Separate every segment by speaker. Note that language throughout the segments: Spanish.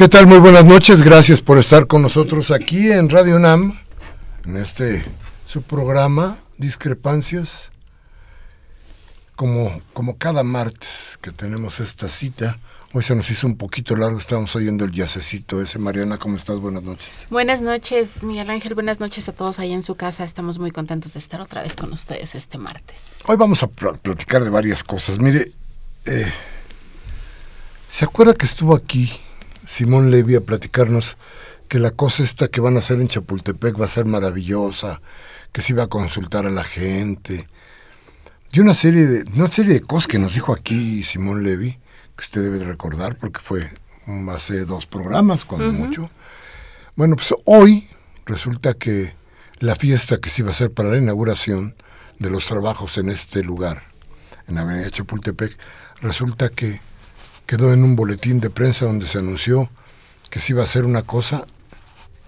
Speaker 1: ¿Qué tal? Muy buenas noches. Gracias por estar con nosotros aquí en Radio NAM, en este su programa Discrepancias. Como, como cada martes que tenemos esta cita, hoy se nos hizo un poquito largo, estábamos oyendo el yacecito ese. Mariana, ¿cómo estás? Buenas noches.
Speaker 2: Buenas noches, Miguel Ángel. Buenas noches a todos ahí en su casa. Estamos muy contentos de estar otra vez con ustedes este martes.
Speaker 1: Hoy vamos a platicar de varias cosas. Mire, eh, ¿se acuerda que estuvo aquí Simón Levy a platicarnos que la cosa esta que van a hacer en Chapultepec va a ser maravillosa, que se iba a consultar a la gente. Y una serie de, una serie de cosas que nos dijo aquí Simón Levy, que usted debe recordar porque fue, hace dos programas, cuando mucho. Bueno, pues hoy resulta que la fiesta que se iba a hacer para la inauguración de los trabajos en este lugar, en la Avenida Chapultepec, resulta que quedó en un boletín de prensa donde se anunció que se iba a hacer una cosa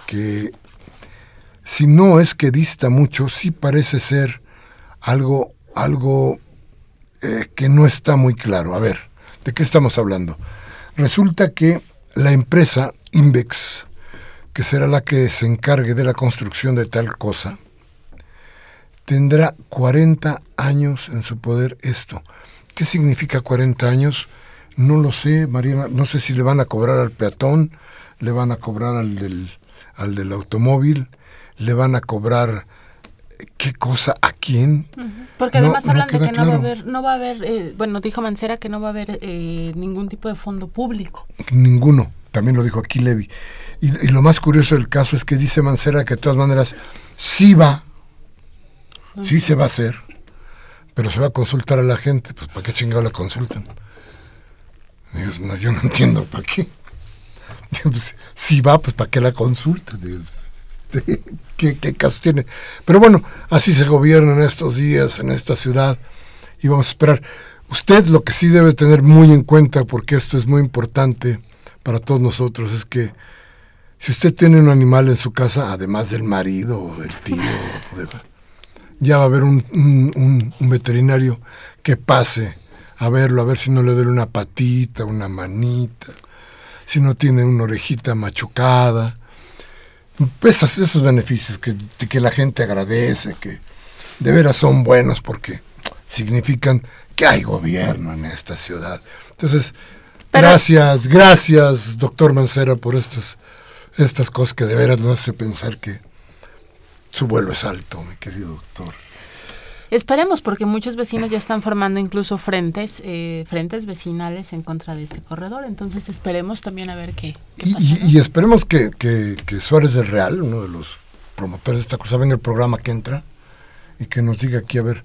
Speaker 1: que, si no es que dista mucho, sí parece ser algo, algo eh, que no está muy claro. A ver, ¿de qué estamos hablando? Resulta que la empresa Invex, que será la que se encargue de la construcción de tal cosa, tendrá 40 años en su poder esto. ¿Qué significa 40 años? No lo sé, Mariana, no sé si le van a cobrar al peatón, le van a cobrar al del, al del automóvil, le van a cobrar qué cosa, a quién.
Speaker 2: Porque además hablan de que no va a haber, no va a haber eh, bueno, dijo Mancera que no va a haber eh, ningún tipo de fondo público.
Speaker 1: Ninguno, también lo dijo aquí Levi. Y, lo más curioso del caso es que dice Mancera que de todas maneras sí va, sí se va a hacer, pero se va a consultar a la gente, pues ¿para qué chingado la consultan? Yo no entiendo para qué. Pues, si va, pues ¿para qué la consultan? ¿Qué, ¿Qué caso tiene? Pero bueno, así se gobierna en estos días, en esta ciudad, y vamos a esperar. Usted lo que sí debe tener muy en cuenta, porque esto es muy importante para todos nosotros, es que si usted tiene un animal en su casa, además del marido o del tío, ya va a haber un, un, veterinario que pase a verlo, a ver si no le duele una patita, una manita, si no tiene una orejita machucada, esos, esos beneficios que, que la gente agradece, que de veras son buenos porque significan que hay gobierno en esta ciudad. Entonces, gracias, gracias, doctor Mancera, por estas, estas cosas que de veras nos hace pensar que su vuelo es alto, mi querido doctor.
Speaker 2: Esperemos, porque muchos vecinos ya están formando incluso frentes, eh, frentes vecinales en contra de este corredor. Entonces esperemos también a ver qué.
Speaker 1: y, esperemos que, que, Suárez del Real, uno de los promotores de esta cosa, venga el programa que entra y que nos diga aquí a ver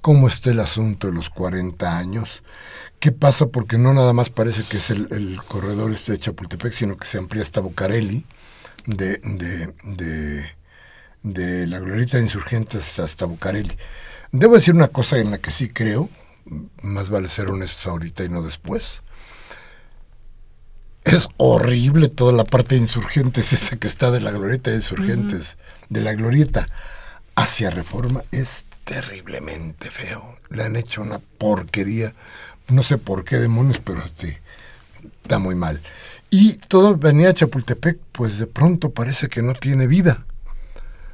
Speaker 1: cómo está el asunto de los 40 años. ¿Qué pasa? Porque no nada más parece que es el, corredor este de Chapultepec, sino que se amplía hasta Bucareli, de, de, de, de la glorieta de insurgentes hasta Bucareli. Debo decir una cosa en la que sí creo, más vale ser honestos ahorita y no después. Es horrible toda la parte de insurgentes, esa que está de la glorieta de insurgentes, de la glorieta hacia reforma, es terriblemente feo. Le han hecho una porquería, no sé por qué demonios, pero este, está muy mal. Y todo venía a Chapultepec, pues de pronto parece que no tiene vida,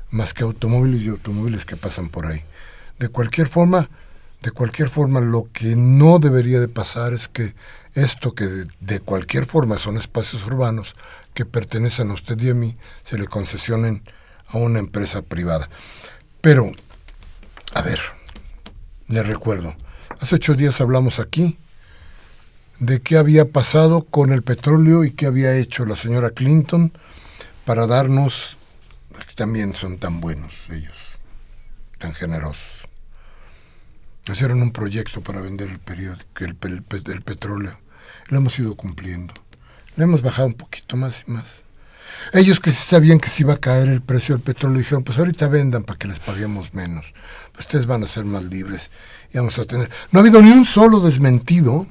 Speaker 1: más que automóviles y automóviles que pasan por ahí. De cualquier forma, de cualquier forma, lo que no debería de pasar es que esto que de, cualquier forma son espacios urbanos que pertenecen a usted y a mí, se le concesionen a una empresa privada. Pero, a ver, le recuerdo, hace ocho días hablamos aquí de qué había pasado con el petróleo y qué había hecho la señora Clinton para darnos, también son tan buenos ellos, tan generosos Hicieron un proyecto para vender el, periódico, el, el, petróleo. Lo hemos ido cumpliendo. Le hemos bajado un poquito más y más. Ellos que sabían que se iba a caer el precio del petróleo dijeron, pues ahorita vendan para que les paguemos menos. Pues ustedes van a ser más libres y vamos a tener... No ha habido ni un solo desmentido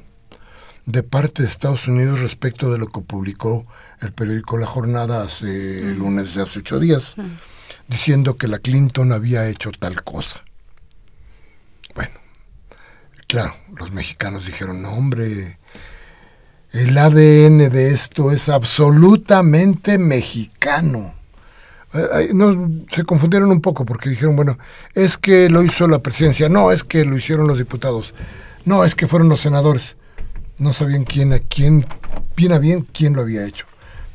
Speaker 1: de parte de Estados Unidos respecto de lo que publicó el periódico La Jornada hace el lunes de hace ocho días, diciendo que la Clinton había hecho tal cosa. Claro, los mexicanos dijeron, no hombre, el ADN de esto es absolutamente mexicano. Eh, no, se confundieron un poco porque dijeron, bueno, es que lo hizo la presidencia, no, es que lo hicieron los diputados, no, es que fueron los senadores. No sabían quién, a quién, bien a bien, quién lo había hecho.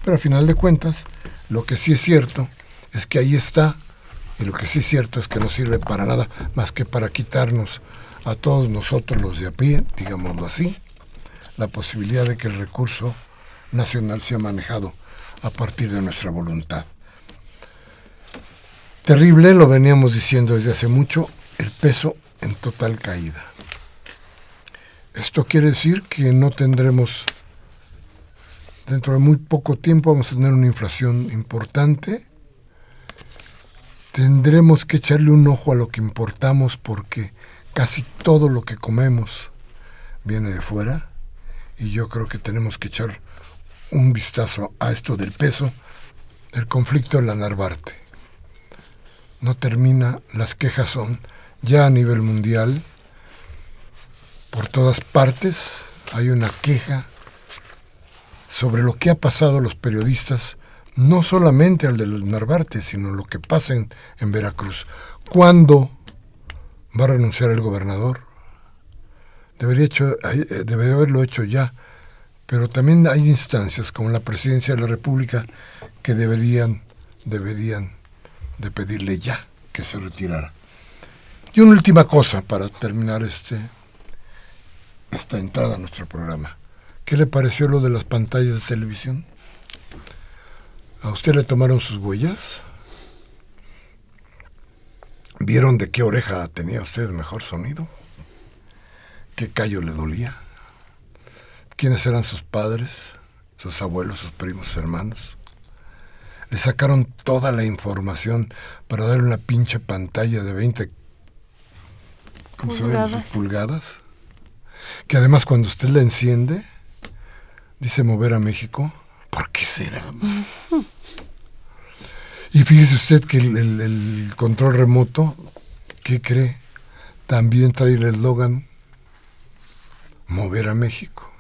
Speaker 1: Pero al final de cuentas, lo que sí es cierto es que ahí está, y lo que sí es cierto es que no sirve para nada más que para quitarnos a todos nosotros los de a pie, digámoslo así, la posibilidad de que el recurso nacional sea manejado a partir de nuestra voluntad. Terrible, lo veníamos diciendo desde hace mucho, el peso en total caída. Esto quiere decir que no tendremos Dentro de muy poco tiempo vamos a tener una inflación importante. Tendremos que echarle un ojo a lo que importamos porque casi todo lo que comemos viene de fuera y yo creo que tenemos que echar un vistazo a esto del peso, el conflicto en la Narvarte. No termina, las quejas son ya a nivel mundial, por todas partes hay una queja sobre lo que ha pasado a los periodistas, no solamente al del Narvarte, sino lo que pasa en, Veracruz. ¿Cuándo va a renunciar el gobernador? Eh, debería haberlo hecho ya pero también hay instancias como la presidencia de la República que deberían, deberían de pedirle ya que se retirara. Y una última cosa para terminar este, esta entrada a nuestro programa. ¿Qué le pareció lo de las pantallas de televisión? ¿A usted le tomaron sus huellas? ¿Vieron de qué oreja tenía usted mejor sonido? ¿Qué callo le dolía? quiénes eran sus padres, sus abuelos, sus primos, sus hermanos. Le sacaron toda la información para darle una pinche pantalla de 20 pulgadas. pulgadas. Que además cuando usted la enciende, dice mover a México. ¿Por qué será? Y fíjese usted que el, el control remoto, ¿qué cree? También trae el eslogan mover a México.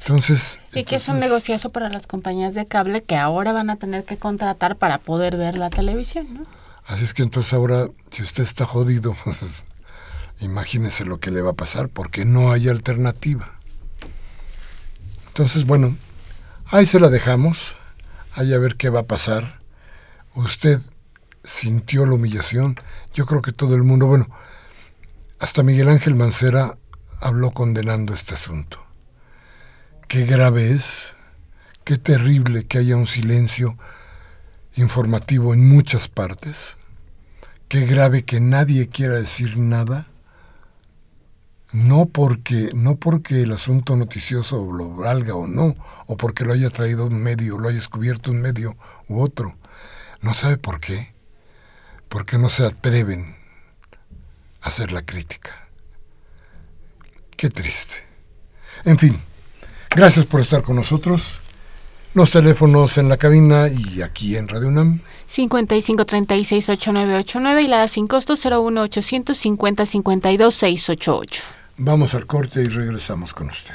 Speaker 1: Entonces.
Speaker 2: Y que es un negociazo para las compañías de cable que ahora van a tener que contratar para poder ver la televisión, ¿no?
Speaker 1: Así es que entonces ahora, si usted está jodido, pues imagínese lo que le va a pasar, porque no hay alternativa. Entonces, bueno, ahí se la dejamos, ahí a ver qué va a pasar. Usted sintió la humillación, yo creo que todo el mundo, bueno, hasta Miguel Ángel Mancera habló condenando este asunto. Qué grave es, qué terrible que haya un silencio informativo en muchas partes, qué grave que nadie quiera decir nada, no porque, no porque el asunto noticioso lo valga o no, o porque lo haya traído un medio, lo haya descubierto un medio u otro. No sabe por qué. Porque no se atreven a hacer la crítica. Qué triste. En fin, Gracias por estar con nosotros. Los teléfonos en la cabina y aquí en Radio UNAM.
Speaker 2: 5536-8989 y la sin costo 01850 52 688.
Speaker 1: Vamos al corte y regresamos con usted.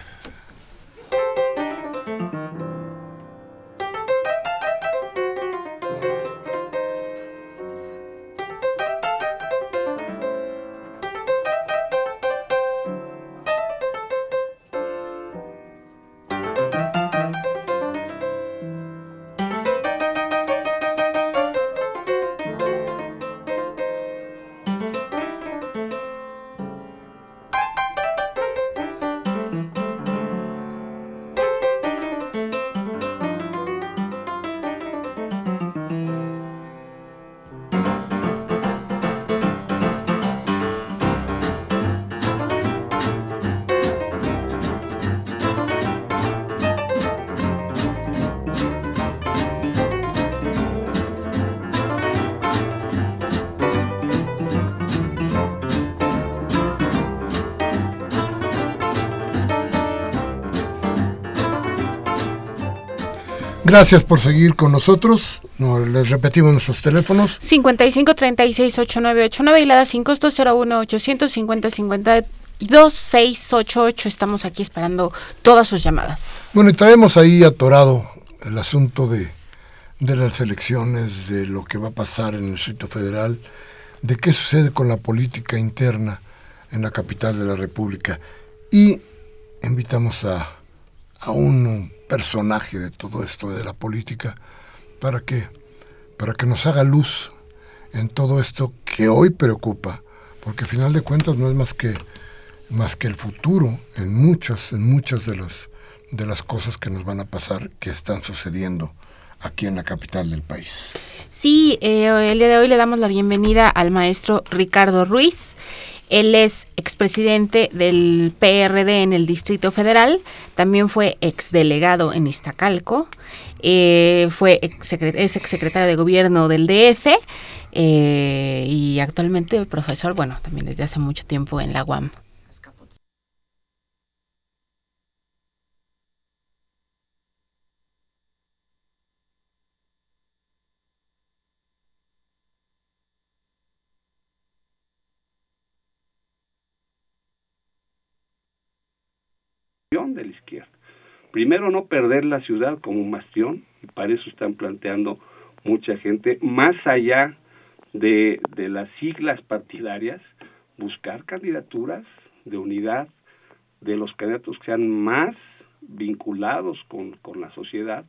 Speaker 1: Gracias por seguir con nosotros. les repetimos nuestros teléfonos.
Speaker 2: 55368989 y la da sin costo 01850 52688. Estamos aquí esperando todas sus llamadas.
Speaker 1: Bueno, y traemos ahí atorado el asunto de, de las elecciones, de lo que va a pasar en el Distrito Federal, de qué sucede con la política interna en la capital de la República. Y invitamos a, a uno personaje de todo esto de la política para que para que nos haga luz en todo esto que hoy preocupa, porque al final de cuentas no es más que más que el futuro en muchas en muchas de las de las cosas que nos van a pasar que están sucediendo aquí en la capital del país.
Speaker 2: Sí, eh, el día de hoy le damos la bienvenida al maestro Ricardo Ruiz. Él es expresidente del PRD en el Distrito Federal, también fue exdelegado en Iztacalco, eh, fue es exsecretario de gobierno del DF eh, y actualmente profesor, bueno, también desde hace mucho tiempo en la UAM.
Speaker 3: de la izquierda. Primero, no perder la ciudad como un bastión, y para eso están planteando mucha gente, más allá de, de las siglas partidarias, buscar candidaturas de unidad de los candidatos que sean más vinculados con, con la sociedad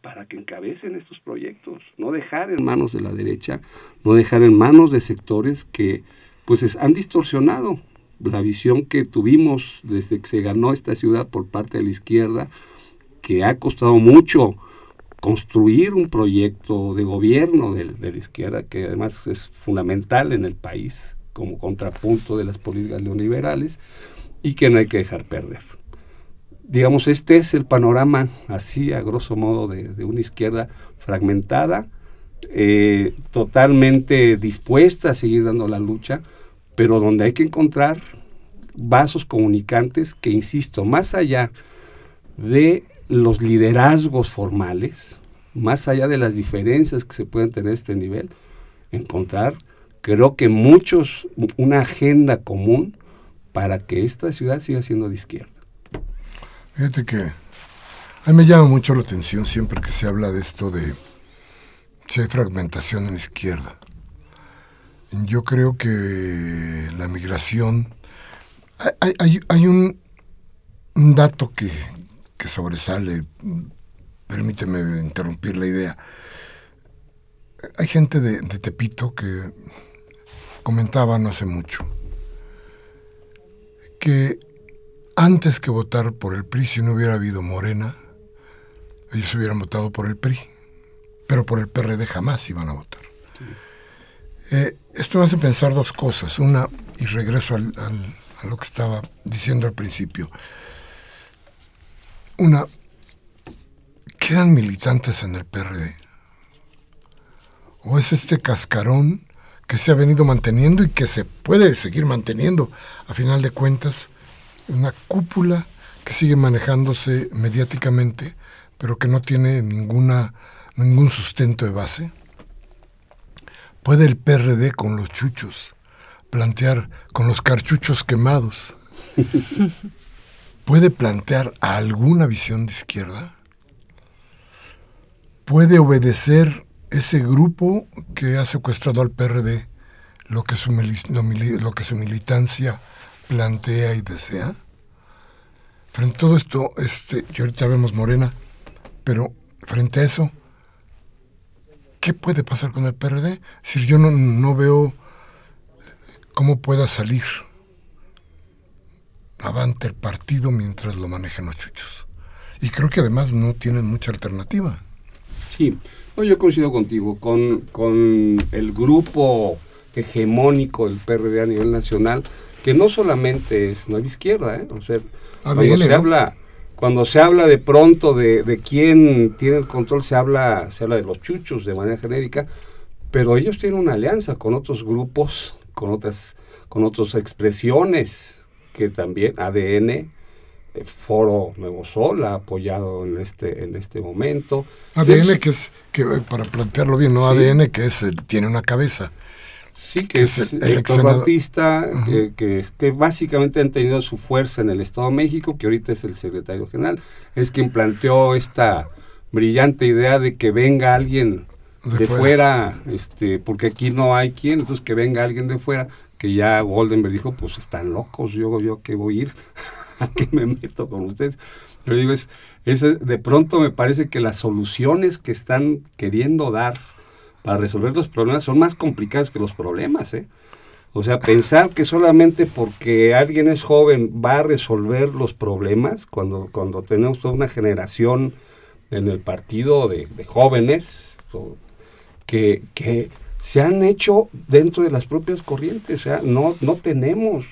Speaker 3: para que encabecen estos proyectos, no dejar en manos de la derecha, no dejar en manos de sectores que pues han distorsionado la visión que tuvimos desde que se ganó esta ciudad por parte de la izquierda, que ha costado mucho construir un proyecto de gobierno de, la izquierda, que además es fundamental en el país como contrapunto de las políticas neoliberales y que no hay que dejar perder. Digamos, este es el panorama así, a grosso modo, de, una izquierda fragmentada, eh, totalmente dispuesta a seguir dando la lucha, pero donde hay que encontrar vasos comunicantes que, insisto, más allá de los liderazgos formales, más allá de las diferencias que se pueden tener a este nivel, encontrar, creo que muchos, una agenda común para que esta ciudad siga siendo de izquierda.
Speaker 1: Fíjate que a mí me llama mucho la atención siempre que se habla de esto de si hay fragmentación en la izquierda. Yo creo que la migración... Hay, un, dato que, que sobresale, permíteme interrumpir la idea. Hay gente de, de, Tepito que comentaba no hace mucho que antes que votar por el PRI, si no hubiera habido Morena, ellos hubieran votado por el PRI, pero por el PRD jamás iban a votar. Eh, esto me hace pensar dos cosas. Una, y regreso al, a lo que estaba diciendo al principio. Una, ¿quedan militantes en el PRD? ¿O es este cascarón que se ha venido manteniendo y que se puede seguir manteniendo, a final de cuentas, una cúpula que sigue manejándose mediáticamente, pero que no tiene ninguna, ningún sustento de base? ¿Puede el PRD con los chuchos plantear, con los carchuchos quemados, puede plantear alguna visión de izquierda? ¿Puede obedecer ese grupo que ha secuestrado al PRD lo que su, lo que su militancia plantea y desea? Frente a todo esto, este, y ahorita vemos Morena, pero frente a eso, ¿qué puede pasar con el PRD? Si yo no, no veo cómo pueda salir avante el partido mientras lo manejen los chuchos. Y creo que además no tienen mucha alternativa.
Speaker 3: Sí, yo coincido contigo, con, con el grupo hegemónico del PRD a nivel nacional, que no solamente es no izquierda, ¿eh? o sea, cuando se habla cuando se habla de pronto de, de, quién tiene el control, se habla, se habla de los chuchos de manera genérica, pero ellos tienen una alianza con otros grupos, con otras, con otras expresiones que también ADN, eh, Foro Nuevo Sol ha apoyado en este, en este momento.
Speaker 1: ADN que es, que eh, para plantearlo bien, no ADN que es tiene una cabeza.
Speaker 3: Sí, que, es, el, el que, que, que, básicamente han tenido su fuerza en el Estado de México, que ahorita es el secretario general, es quien planteó esta brillante idea de que venga alguien de, fuera. este, porque aquí no hay quien, entonces que venga alguien de fuera, que ya Goldenberg dijo, pues están locos, yo, yo que voy a ir, a que me meto con ustedes. Pero digo, es, es, de pronto me parece que las soluciones que están queriendo dar para resolver los problemas son más complicadas que los problemas, ¿eh? O sea, pensar que solamente porque alguien es joven va a resolver los problemas, cuando, cuando tenemos toda una generación en el partido de, jóvenes que, que se han hecho dentro de las propias corrientes. O sea, no, no tenemos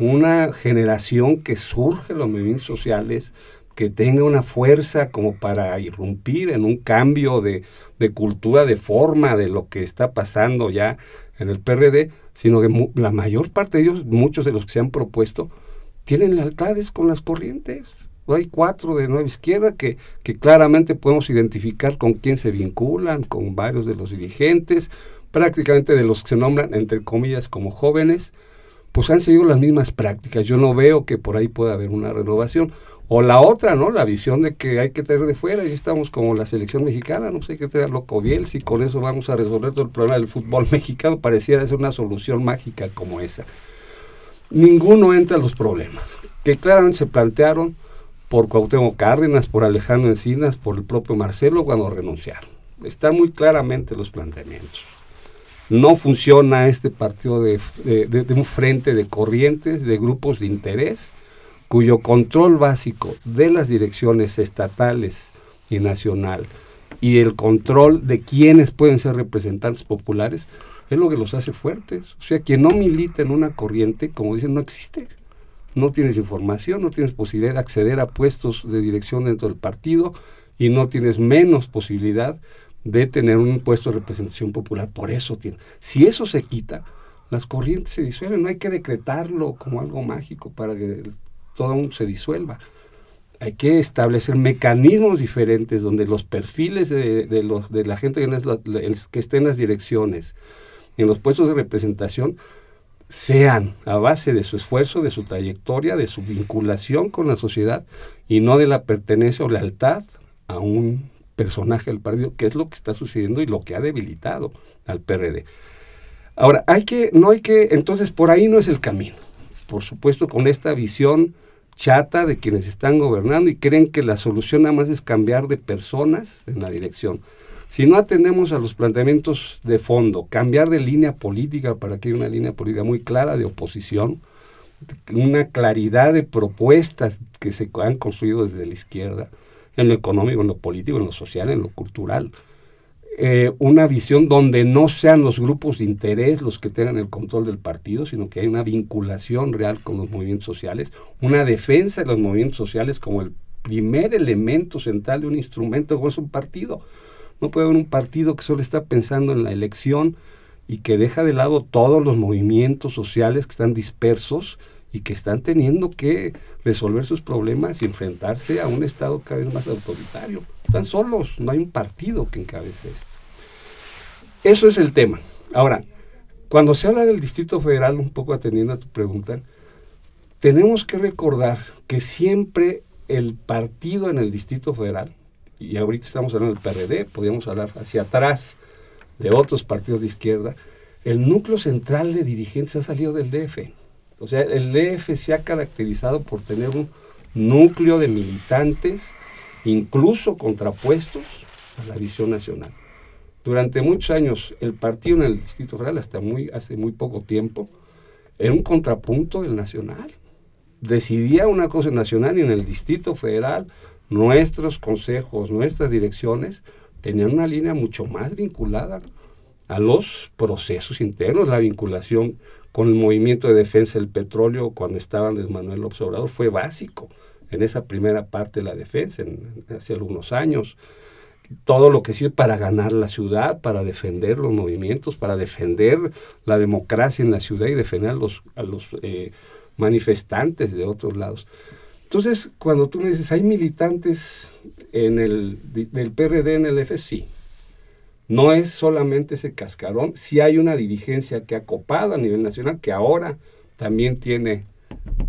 Speaker 3: una generación que surge en los movimientos sociales, que tenga una fuerza como para irrumpir en un cambio de, cultura, de forma de lo que está pasando ya en el PRD, sino que la mayor parte de ellos, muchos de los que se han propuesto, tienen lealtades con las corrientes. Hay cuatro de Nueva Izquierda que, que claramente podemos identificar con quién se vinculan, con varios de los dirigentes, prácticamente de los que se nombran, entre comillas, como jóvenes, pues han seguido las mismas prácticas. Yo no veo que por ahí pueda haber una renovación. O la otra, ¿no? La visión de que hay que traer de fuera, y estamos como la selección mexicana, no sé, hay que traer loco Bielsa y con eso vamos a resolver todo el problema del fútbol mexicano. Pareciera ser una solución mágica como esa. Ninguno entra en los problemas, que claramente se plantearon por Cuauhtémoc Cárdenas, por Alejandro Encinas, por el propio Marcelo cuando renunciaron. Están muy claramente los planteamientos. No funciona este partido de, de un frente de corrientes, de grupos de interés, cuyo control básico de las direcciones estatales y nacional y el control de quienes pueden ser representantes populares es lo que los hace fuertes. O sea, quien no milita en una corriente, como dicen, no existe. No tienes información, no tienes posibilidad de acceder a puestos de dirección dentro del partido y no tienes menos posibilidad de tener un puesto de representación popular. Por eso tiene. Si eso se quita, las corrientes se disuelven. No hay que decretarlo como algo mágico para que todo se disuelva. Hay que establecer mecanismos diferentes donde los perfiles de, los, de la gente que, que esté en las direcciones, en los puestos de representación, sean a base de su esfuerzo, de su trayectoria, de su vinculación con la sociedad y no de la pertenencia o lealtad a un personaje del partido, que es lo que está sucediendo y lo que ha debilitado al PRD. Ahora, hay que, no hay que, entonces por ahí no es el camino. Por supuesto, con esta visión chata de quienes están gobernando y creen que la solución nada más es cambiar de personas en la dirección. Si no atendemos a los planteamientos de fondo, cambiar de línea política para que haya una línea política muy clara de oposición, una claridad de propuestas que se han construido desde la izquierda, en lo económico, en lo político, en lo social, en lo cultural, eh, una visión donde no sean los grupos de interés los que tengan el control del partido, sino que hay una vinculación real con los movimientos sociales, una defensa de los movimientos sociales como el primer elemento central de un instrumento como es un partido. No puede haber un partido que solo está pensando en la elección y que deja de lado todos los movimientos sociales que están dispersos y que están teniendo que resolver sus problemas y enfrentarse a un Estado cada vez más autoritario. Están solos, no hay un partido que encabece esto. Eso es el tema. Ahora, cuando se habla del Distrito Federal, un poco atendiendo a tu pregunta, tenemos que recordar que siempre el partido en el Distrito Federal, y ahorita estamos hablando del PRD, podríamos hablar hacia atrás de otros partidos de izquierda, el núcleo central de dirigentes ha salido del DF. O sea, el DF se ha caracterizado por tener un núcleo de militantes incluso contrapuestos a la visión nacional. Durante muchos años, el partido en el Distrito Federal, hasta muy, hace muy poco tiempo, era un contrapunto del nacional. Decidía una cosa nacional y en el Distrito Federal nuestros consejos, nuestras direcciones tenían una línea mucho más vinculada a los procesos internos, la vinculación con el movimiento de defensa del petróleo cuando estaba Andrés Manuel Observador fue básico en esa primera parte de la defensa, en, hace algunos años. Todo lo que sirve para ganar la ciudad, para defender los movimientos, para defender la democracia en la ciudad y defender a los, a los eh, manifestantes de otros lados. Entonces, cuando tú me dices, ¿hay militantes en el, del PRD en el F? Sí. No es solamente ese cascarón, sí hay una dirigencia que ha copado a nivel nacional, que ahora también tiene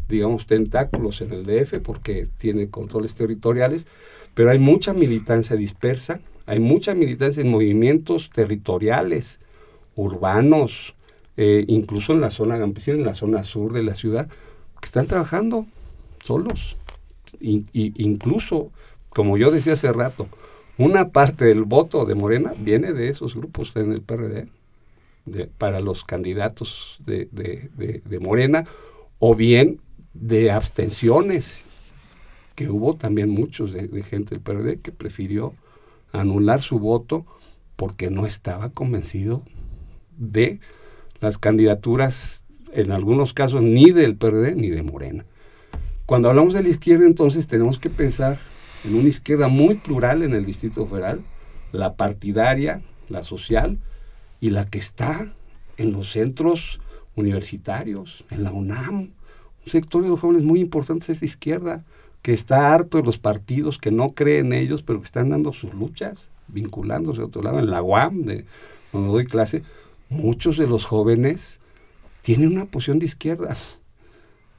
Speaker 3: digamos, tentáculos en el DF porque tiene controles territoriales, pero hay mucha militancia dispersa, hay mucha militancia en movimientos territoriales, urbanos, eh, incluso en la zona campesina, en la zona sur de la ciudad, que están trabajando solos. Y, incluso, como yo decía hace rato, una parte del voto de Morena viene de esos grupos en el PRD, para los candidatos de, de Morena, o bien de abstenciones, que hubo también muchos de, gente del PRD que prefirió anular su voto porque no estaba convencido de las candidaturas, en algunos casos, ni del PRD ni de Morena. Cuando hablamos de la izquierda, entonces tenemos que pensar en una izquierda muy plural en el Distrito Federal, la partidaria, la social y la que está en los centros universitarios, en la UNAM. Un sector de los jóvenes muy importante es de izquierda, que está harto de los partidos, que no creen en ellos, pero que están dando sus luchas, vinculándose a otro lado. En la UAM, de, donde doy clase, muchos de los jóvenes tienen una posición de izquierda,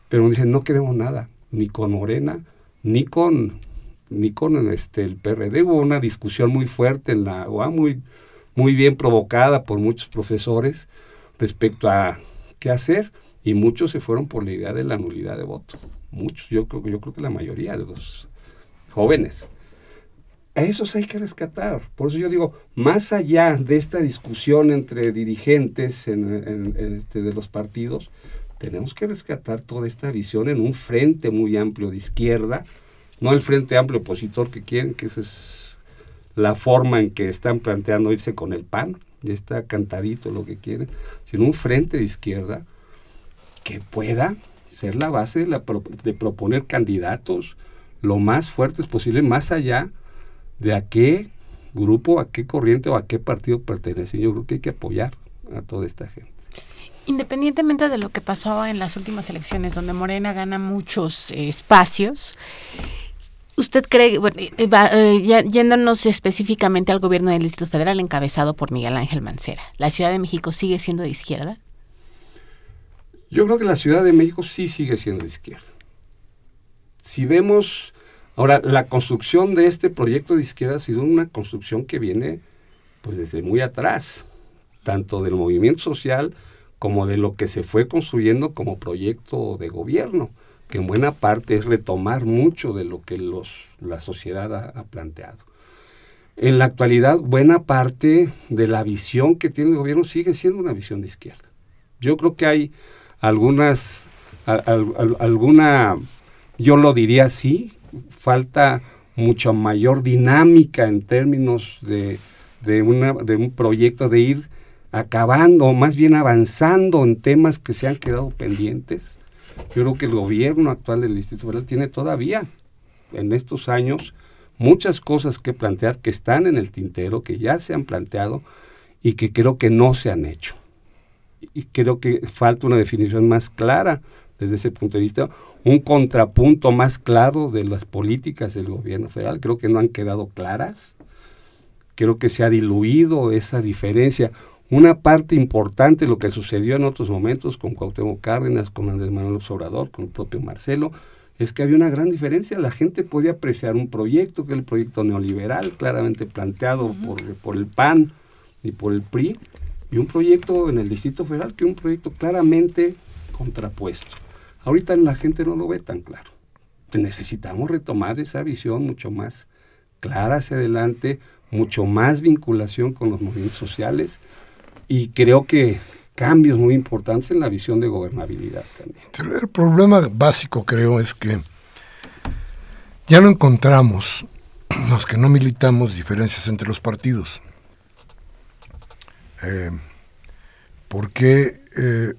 Speaker 3: pero dicen no queremos nada, ni con Morena, ni con ni con este el PRD. Hubo una discusión muy fuerte en la UAM, muy, muy bien provocada por muchos profesores respecto a qué hacer, y muchos se fueron por la idea de la nulidad de voto. Muchos, yo creo, yo creo que la mayoría de los jóvenes. A esos hay que rescatar. Por eso yo digo, más allá de esta discusión entre dirigentes este, de los partidos, tenemos que rescatar toda esta visión en un frente muy amplio de izquierda, no el frente amplio opositor que quieren, que esa es la forma en que están planteando irse con el PAN, ya está cantadito lo que quieren, sino un frente de izquierda que pueda ser la base de, la, de proponer candidatos lo más fuertes posible, más allá de a qué grupo, a qué corriente o a qué partido pertenece. Yo creo que hay que apoyar a toda esta gente.
Speaker 2: Independientemente de lo que pasó en las últimas elecciones, donde Morena gana muchos eh, espacios, ¿usted cree, bueno, eh, yéndonos específicamente al gobierno del Distrito Federal encabezado por Miguel Ángel Mancera, ¿la Ciudad de México sigue siendo de izquierda?
Speaker 3: Yo creo que la Ciudad de México sí sigue siendo de izquierda. Si vemos Ahora, la construcción de este proyecto de izquierda ha sido una construcción que viene pues desde muy atrás, tanto del movimiento social como de lo que se fue construyendo como proyecto de gobierno, que en buena parte es retomar mucho de lo que los, la sociedad ha, planteado. En la actualidad, buena parte de la visión que tiene el gobierno sigue siendo una visión de izquierda. Yo creo que hay algunas, alguna, yo lo diría así, falta mucha mayor dinámica en términos de, de, una, de un proyecto de ir acabando, más bien avanzando en temas que se han quedado pendientes. Yo creo que el gobierno actual del Distrito Federal tiene todavía en estos años muchas cosas que plantear que están en el tintero, que ya se han planteado y que creo que no se han hecho. Y creo que falta una definición más clara desde ese punto de vista, un contrapunto más claro de las políticas del gobierno federal. Creo que no han quedado claras. Creo que se ha diluido esa diferencia. Una parte importante de lo que sucedió en otros momentos con Cuauhtémoc Cárdenas, con Andrés Manuel Obrador, con el propio Marcelo, es que había una gran diferencia. La gente podía apreciar un proyecto, que es el proyecto neoliberal, claramente planteado por, por el PAN y por el PRI, y un proyecto en el Distrito Federal que es un proyecto claramente contrapuesto. Ahorita la gente no lo ve tan claro. Necesitamos retomar esa visión mucho más clara hacia adelante, mucho más vinculación con los movimientos sociales y creo que cambios muy importantes en la visión de gobernabilidad también.
Speaker 1: El problema básico creo es que ya no encontramos los que no militamos diferencias entre los partidos. Eh, porque eh,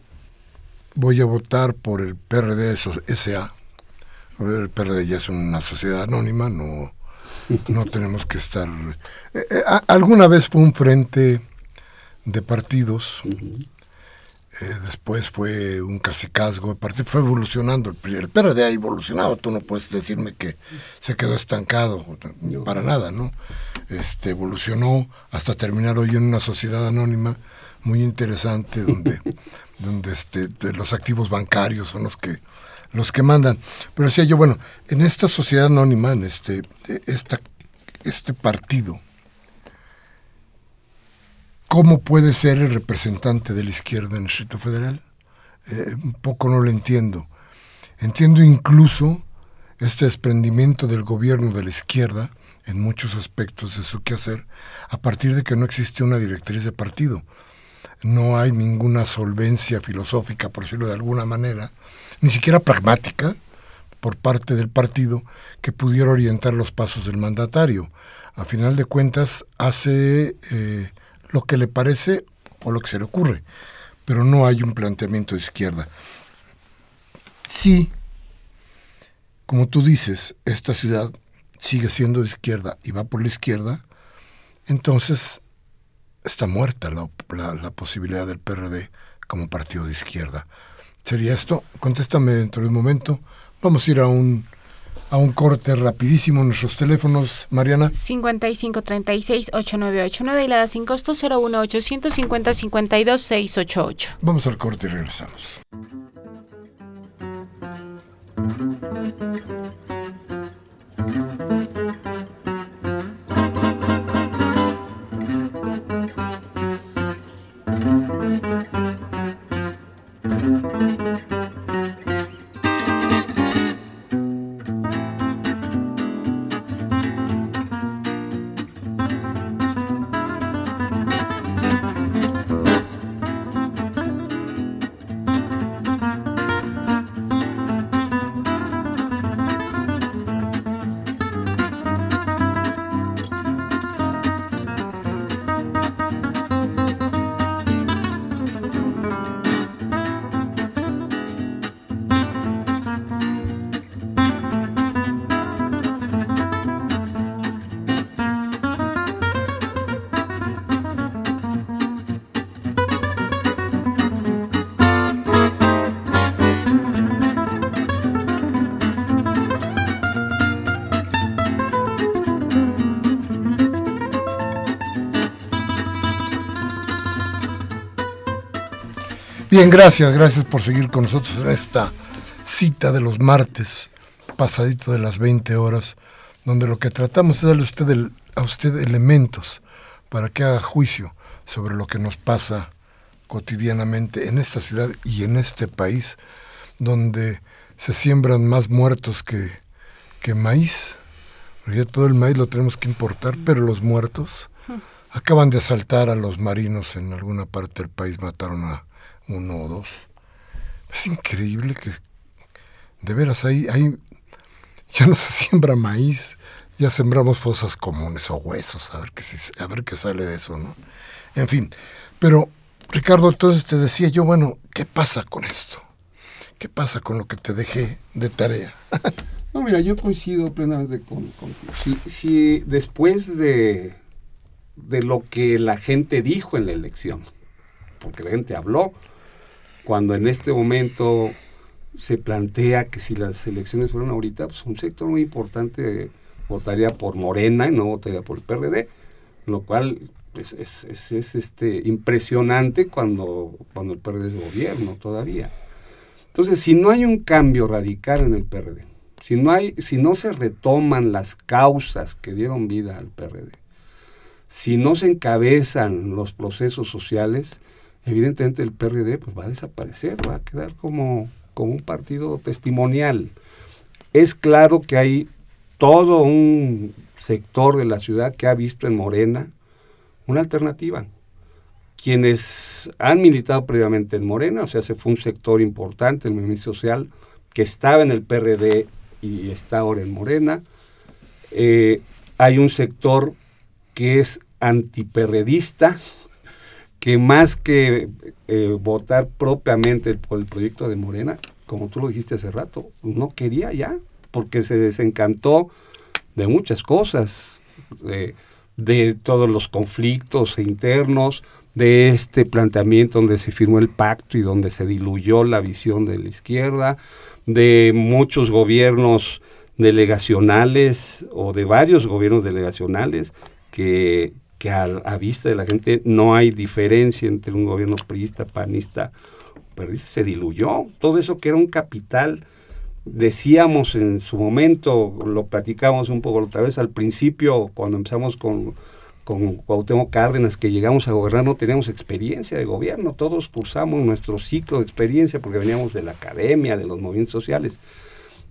Speaker 1: voy a votar por el PRD SA. El PRD ya es una sociedad anónima, no, no tenemos que estar... Eh, alguna vez fue un frente de partidos, eh, después fue un casicazgo, el partido fue evolucionando, el, PRD ha evolucionado, tú no puedes decirme que se quedó estancado, para nada, ¿no? Este, evolucionó hasta terminar hoy en una sociedad anónima muy interesante donde donde este, los activos bancarios son los que los que mandan. Pero decía yo, bueno, en esta sociedad anónima, en este, esta, este partido, ¿cómo puede ser el representante de la izquierda en el Distrito Federal? Eh, un poco no lo entiendo. Entiendo incluso este desprendimiento del gobierno de la izquierda en muchos aspectos de su quehacer, a partir de que no existe una directriz de partido no hay ninguna solvencia filosófica, por decirlo de alguna manera, ni siquiera pragmática, por parte del partido que pudiera orientar los pasos del mandatario. A final de cuentas, hace eh, lo que le parece o lo que se le ocurre, pero no hay un planteamiento de izquierda. Sí, como tú dices, esta ciudad sigue siendo de izquierda y va por la izquierda, entonces está muerta la, la posibilidad del PRD como partido de izquierda. ¿Sería esto? Contéstame dentro de un momento. Vamos a ir a un a un corte rapidísimo nuestros teléfonos, Mariana.
Speaker 2: 5536-8989 y la da sin costo 01850-52-688.
Speaker 1: Vamos al corte y regresamos. Bien, gracias, gracias por seguir con nosotros en esta cita de los martes, pasadito de las 20 horas, donde lo que tratamos es darle a usted, a usted elementos para que haga juicio sobre lo que nos pasa cotidianamente en esta ciudad y en este país, donde se siembran más muertos que, que maíz. Porque todo el maíz lo tenemos que importar, pero los muertos acaban de asaltar a los marinos en alguna parte del país, mataron a uno o dos. Es increíble que de veras ahí, ahí ya no se siembra maíz, ya sembramos fosas comunes o huesos, a ver qué, a ver qué sale de eso, ¿no? En fin, pero Ricardo, entonces te decía yo, bueno, ¿qué pasa con esto? ¿Qué pasa con lo que te dejé de tarea?
Speaker 3: no, mira, yo coincido plenamente con, si, si después de, de lo que la gente dijo en la elección, porque la gente habló, cuando en este momento se plantea que si las elecciones fueran ahorita, pues un sector muy importante votaría por Morena y no votaría por el PRD, lo cual pues, es, es, este, impresionante cuando, cuando el PRD es gobierno todavía. Entonces, si no hay un cambio radical en el PRD, si no, hay, si no se retoman las causas que dieron vida al PRD, si no se encabezan los procesos sociales, evidentemente el PRD pues, va a desaparecer, va a quedar como, como un partido testimonial. Es claro que hay todo un sector de la ciudad que ha visto en Morena una alternativa. Quienes han militado previamente en Morena, o sea, se fue un sector importante, el movimiento social, que estaba en el PRD y está ahora en Morena. Eh, hay un sector que es antiperredista, que más que eh, votar propiamente por el proyecto de Morena, como tú lo dijiste hace rato, no quería ya, porque se desencantó de muchas cosas, de, todos los conflictos internos, de este planteamiento donde se firmó el pacto y donde se diluyó la visión de la izquierda, de muchos gobiernos delegacionales o de varios gobiernos delegacionales que, que a, vista de la gente no hay diferencia entre un gobierno priista, panista, pero se diluyó. Todo eso que era un capital, decíamos en su momento, lo platicamos un poco otra vez al principio, cuando empezamos con, con Cuauhtémoc Cárdenas, que llegamos a gobernar, no teníamos experiencia de gobierno, todos cursamos nuestro ciclo de experiencia porque veníamos de la academia, de los movimientos sociales.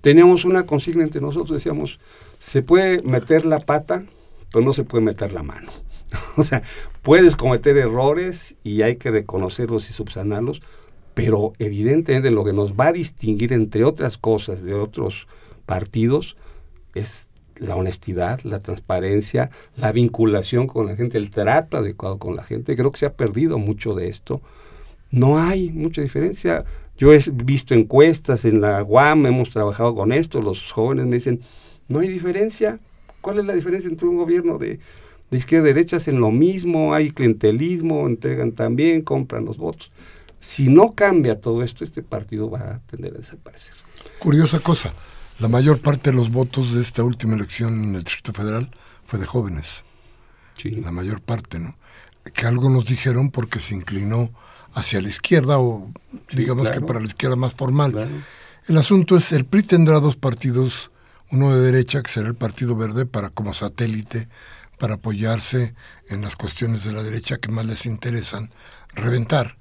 Speaker 3: Teníamos una consigna entre nosotros, decíamos, se puede meter la pata, pero no se puede meter la mano. o sea, puedes cometer errores y hay que reconocerlos y subsanarlos, pero evidentemente lo que nos va a distinguir, entre otras cosas, de otros partidos, es la honestidad, la transparencia, la vinculación con la gente, el trato adecuado con la gente. Creo que se ha perdido mucho de esto. No hay mucha diferencia. Yo he visto encuestas en la UAM, hemos trabajado con esto, los jóvenes me dicen, no hay diferencia. ¿Cuál es la diferencia entre un gobierno de, de izquierda y derecha? Hacen lo mismo, hay clientelismo, entregan también, compran los votos. Si no cambia todo esto, este partido va a tender a desaparecer.
Speaker 1: Curiosa cosa, la mayor parte de los votos de esta última elección en el Distrito Federal fue de jóvenes.
Speaker 3: Sí.
Speaker 1: La mayor parte, ¿no? Que algo nos dijeron porque se inclinó hacia la izquierda o
Speaker 3: Sí,
Speaker 1: digamos
Speaker 3: claro.
Speaker 1: que para la izquierda más formal.
Speaker 3: Claro.
Speaker 1: El asunto es, el PRI tendrá dos partidos, uno de derecha, que será el Partido Verde, para como satélite, para apoyarse en las cuestiones de la derecha que más les interesan, reventar.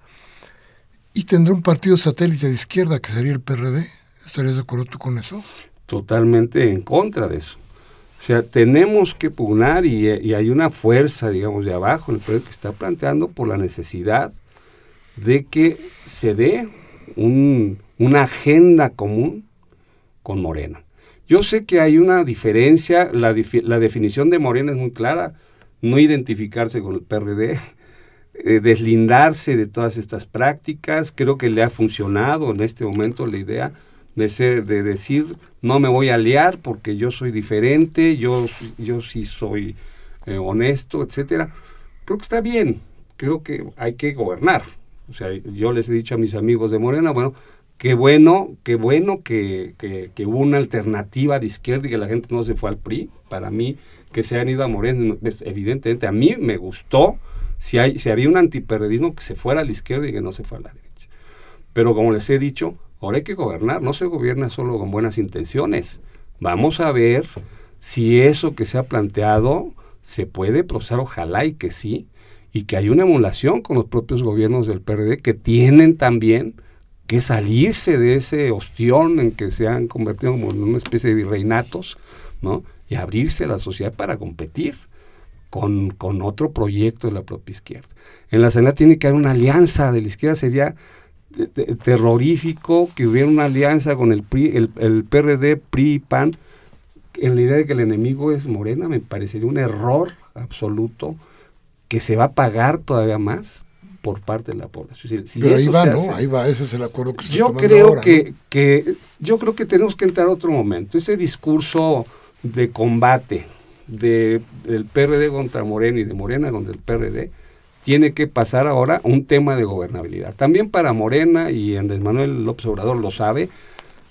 Speaker 1: Y tendrá un partido satélite de izquierda, que sería el PRD. ¿Estarías de acuerdo tú con eso?
Speaker 3: totalmente en contra de eso. O sea, tenemos que pugnar y, hay una fuerza, digamos, de abajo en el PRD que está planteando por la necesidad de que se dé un- una agenda común con Morena. Yo sé que hay una diferencia, la, la definición de Morena es muy clara, no identificarse con el PRD, eh, deslindarse de todas estas prácticas, creo que le ha funcionado en este momento la idea de ser, de decir no me voy a liar porque yo soy diferente, yo, yo sí soy eh, honesto, etcétera. Creo que está bien, creo que hay que gobernar. O sea, yo les he dicho a mis amigos de Morena, bueno, qué bueno, qué bueno que, que, hubo una alternativa de izquierda y que la gente no se fue al PRI. Para mí, que se han ido a Morena, es- evidentemente, a mí me gustó si, hay, si había un antiperredismo que se fuera a la izquierda y que no se fuera a la derecha. Pero como les he dicho, ahora hay que gobernar, no se gobierna solo con buenas intenciones. Vamos a ver si eso que se ha planteado se puede procesar, ojalá y que sí, y que hay una emulación con los propios gobiernos del PRD que tienen también que salirse de ese ostión en que se han convertido como en una especie de virreinatos, ¿no? Y abrirse la sociedad para competir con, con otro proyecto de la propia izquierda. En la Senada tiene que haber una alianza de la izquierda, sería te- te- terrorífico que hubiera una alianza con el, PRI, el, el PRD, PRI y PAN, en la idea de que el enemigo es Morena, me parecería un error absoluto que se va a pagar todavía más por parte de la población. Si- si
Speaker 1: Pero ahí va,
Speaker 3: se
Speaker 1: ¿no?
Speaker 3: hace-
Speaker 1: Ahí va, ese es el acuerdo que se
Speaker 3: yo creo
Speaker 1: ahora,
Speaker 3: que,
Speaker 1: ¿no?
Speaker 3: que yo creo que tenemos que entrar a otro momento. Ese discurso de combate de, del PRD contra Morena y de Morena contra el PRD tiene que pasar ahora a un tema de gobernabilidad. También para Morena, y Andrés Manuel López Obrador lo sabe,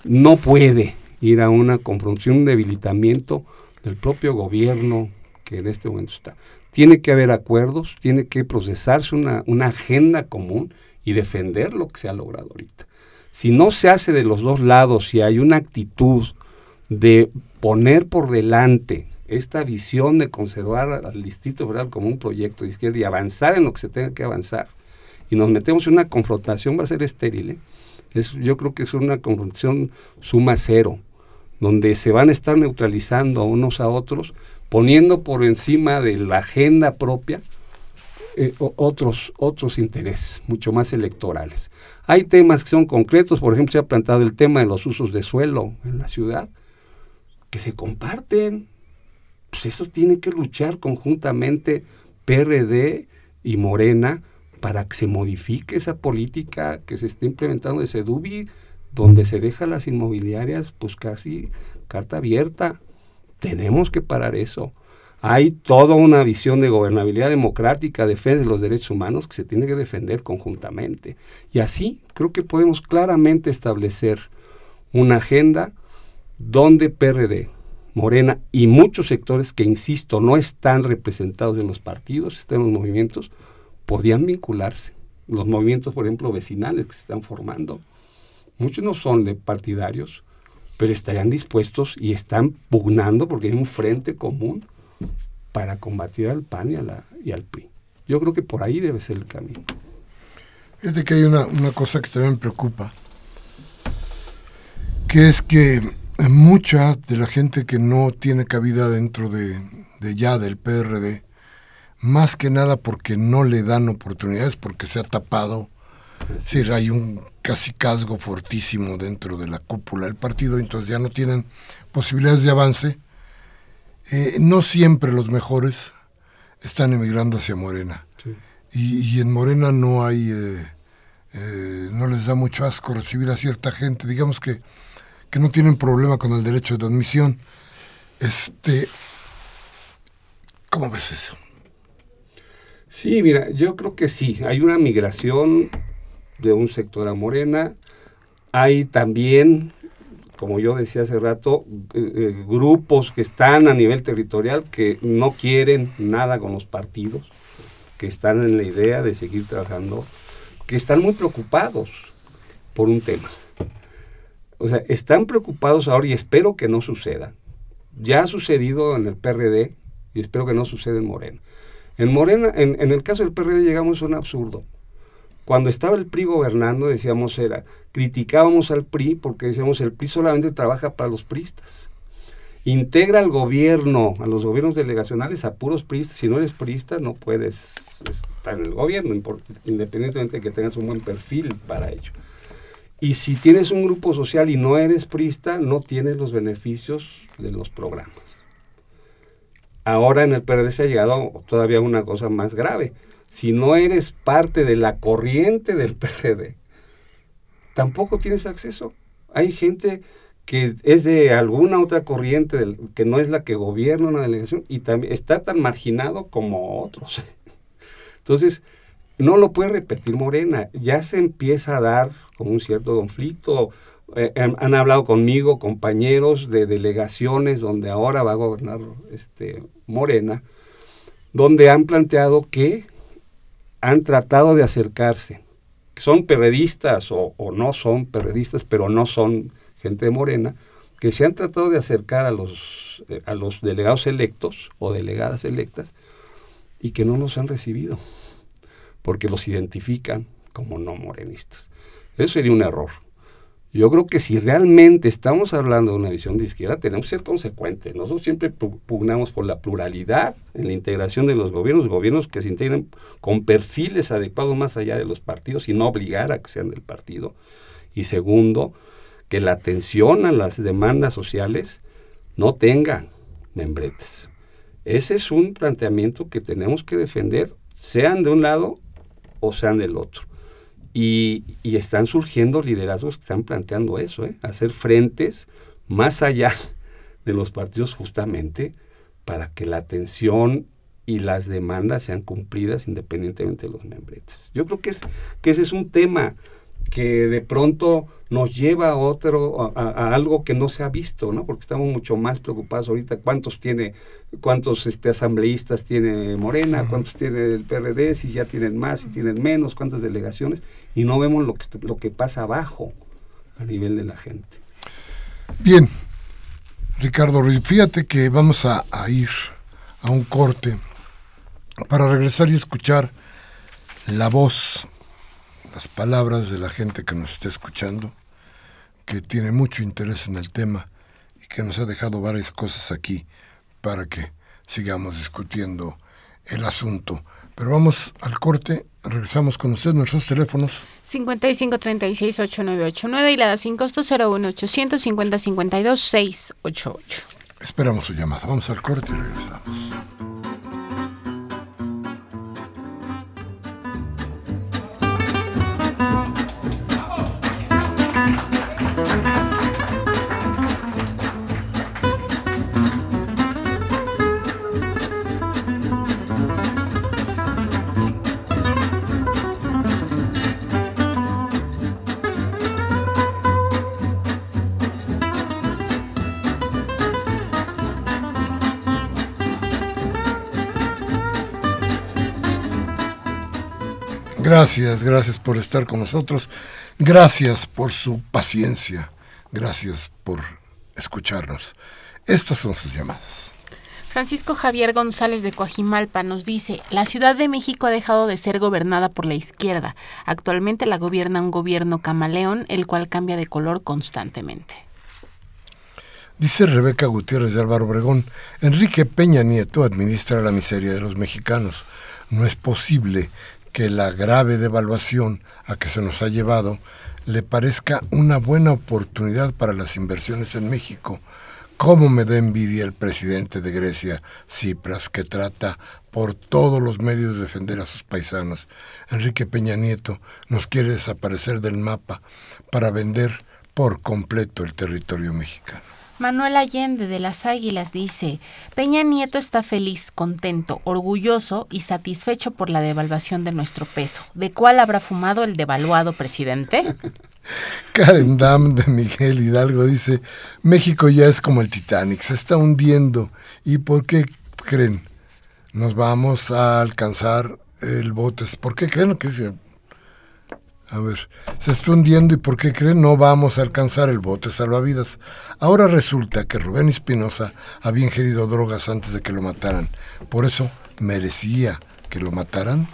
Speaker 3: no puede ir a una confrontación, un debilitamiento del propio gobierno que en este momento está. Tiene que haber acuerdos, tiene que procesarse una, agenda común y defender lo que se ha logrado ahorita. Si no se hace de los dos lados, si hay una actitud de poner por delante esta visión de conservar al Distrito Federal como un proyecto de izquierda y avanzar en lo que se tenga que avanzar, y nos metemos en una confrontación, va a ser estéril. ¿eh? Es, yo creo que es una confrontación suma cero, donde se van a estar neutralizando a unos a otros, poniendo por encima de la agenda propia eh, otros, otros intereses, mucho más electorales. Hay temas que son concretos, por ejemplo, se ha plantado el tema de los usos de suelo en la ciudad, que se comparten. Pues eso tiene que luchar conjuntamente PRD y Morena para que se modifique esa política que se está implementando de Sedubi, donde se deja las inmobiliarias pues casi carta abierta. Tenemos que parar eso. Hay toda una visión de gobernabilidad democrática, defensa de los derechos humanos que se tiene que defender conjuntamente. Y así creo que podemos claramente establecer una agenda donde PRD, Morena y muchos sectores que, insisto, no están representados en los partidos, están en los movimientos, podían vincularse. Los movimientos, por ejemplo, vecinales que se están formando, muchos no son de partidarios, pero estarían dispuestos y están pugnando porque hay un frente común para combatir al PAN y, a la, y al PRI. Yo creo que por ahí debe ser el camino.
Speaker 1: Fíjate que hay una, una cosa que también me preocupa, que es que mucha de la gente que no tiene cabida dentro de, de ya del PRD, más que nada porque no le dan oportunidades, porque se ha tapado, decir, hay un casicazgo fortísimo dentro de la cúpula del partido, entonces ya no tienen posibilidades de avance, eh, no siempre los mejores están emigrando hacia Morena. Y, en Morena no hay, eh, eh, no les da mucho asco recibir a cierta gente, digamos que, que no tienen problema con el derecho de admisión. Este, ¿Cómo ves eso?
Speaker 3: Sí, mira, yo creo que sí, hay una migración de un sector a Morena, hay también como yo decía hace rato, eh, eh, grupos que están a nivel territorial que no quieren nada con los partidos, que están en la idea de seguir trabajando, que están muy preocupados por un tema. O sea, están preocupados ahora y espero que no suceda. Ya ha sucedido en el PRD y espero que no suceda en Morena. En Morena, en, en el caso del PRD llegamos a un absurdo. Cuando estaba el PRI gobernando, decíamos, era, criticábamos al PRI porque decíamos, el PRI solamente trabaja para los pristas. Integra al gobierno, a los gobiernos delegacionales, a puros pristas. Si no eres prista, no puedes estar en el gobierno, independientemente de que tengas un buen perfil para ello. Y si tienes un grupo social y no eres prista, no tienes los beneficios de los programas. Ahora en el PRD se ha llegado todavía una cosa más grave si no eres parte de la corriente del PRD, tampoco tienes acceso. Hay gente que es de alguna otra corriente que no es la que gobierna una delegación y también está tan marginado como otros. Entonces, no lo puede repetir Morena. Ya se empieza a dar como un cierto conflicto. Eh, han, hablado conmigo compañeros de delegaciones donde ahora va a gobernar este, Morena, donde han planteado que han tratado de acercarse. Son periodistas o, no son periodistas, pero no son gente de Morena, que se han tratado de acercar a los, eh, a los delegados electos o delegadas electas y que no los han recibido, porque los identifican como no morenistas. Eso sería un error. Yo creo que si realmente estamos hablando de una visión de izquierda, tenemos que ser consecuentes. Nosotros siempre pugnamos por la pluralidad en la integración de los gobiernos, gobiernos que se integren con perfiles adecuados más allá de los partidos y no obligar a que sean del partido. Y segundo, que la atención a las demandas sociales no tenga membretes. Ese es un planteamiento que tenemos que defender, sean de un lado o sean del otro. Y, están surgiendo liderazgos que están planteando eso, ¿eh? hacer frentes más allá de los partidos justamente para que la atención y las demandas sean cumplidas independientemente de los membretes. Yo creo que, es, que ese es un tema que de pronto nos lleva a otro, a, algo que no se ha visto, ¿no? Porque estamos mucho más preocupados ahorita cuántos tiene, cuántos este, asambleístas tiene Morena, cuántos tiene el PRD, si ya tienen más, si tienen menos, cuántas delegaciones, y no vemos lo que, lo que pasa abajo a nivel de la gente.
Speaker 1: Bien, Ricardo fíjate que vamos a ir a un corte para regresar y escuchar la voz las palabras de la gente que nos está escuchando, que tiene mucho interés en el tema y que nos ha dejado varias cosas aquí para que sigamos discutiendo el asunto. Pero vamos al corte, regresamos con ustedes nuestros teléfonos.
Speaker 2: 5536-8989 y la da sin costo 01850 52 688.
Speaker 1: Esperamos su llamada. Vamos al corte y regresamos. Gracias, gracias por estar con nosotros. Gracias por su paciencia. Gracias por escucharnos. Estas son sus llamadas.
Speaker 2: Francisco Javier González de Coajimalpa nos dice, la Ciudad de México ha dejado de ser gobernada por la izquierda. Actualmente la gobierna un gobierno camaleón, el cual cambia de color constantemente.
Speaker 1: Dice Rebeca Gutiérrez de Álvaro Obregón, Enrique Peña Nieto administra la miseria de los mexicanos. No es posible que la grave devaluación a que se nos ha llevado le parezca una buena oportunidad para las inversiones en México, ¿Cómo me da envidia el presidente de Grecia, Cipras, que trata por todos los medios de defender a sus paisanos? Enrique Peña Nieto nos quiere desaparecer del mapa para vender por completo el territorio mexicano.
Speaker 2: Manuel Allende de las Águilas dice, Peña Nieto está feliz, contento, orgulloso y satisfecho por la devaluación de nuestro peso. ¿De cuál habrá fumado el devaluado presidente?
Speaker 1: Karen Dam de Miguel Hidalgo dice, México ya es como el Titanic, se está hundiendo. ¿Y por qué creen? Nos vamos a alcanzar el bote. ¿Por qué creen que a ver, se está hundiendo y ¿por qué creen? No vamos a alcanzar el bote salvavidas. Ahora resulta que Rubén Espinosa había ingerido drogas antes de que lo mataran. Por eso merecía que lo mataran.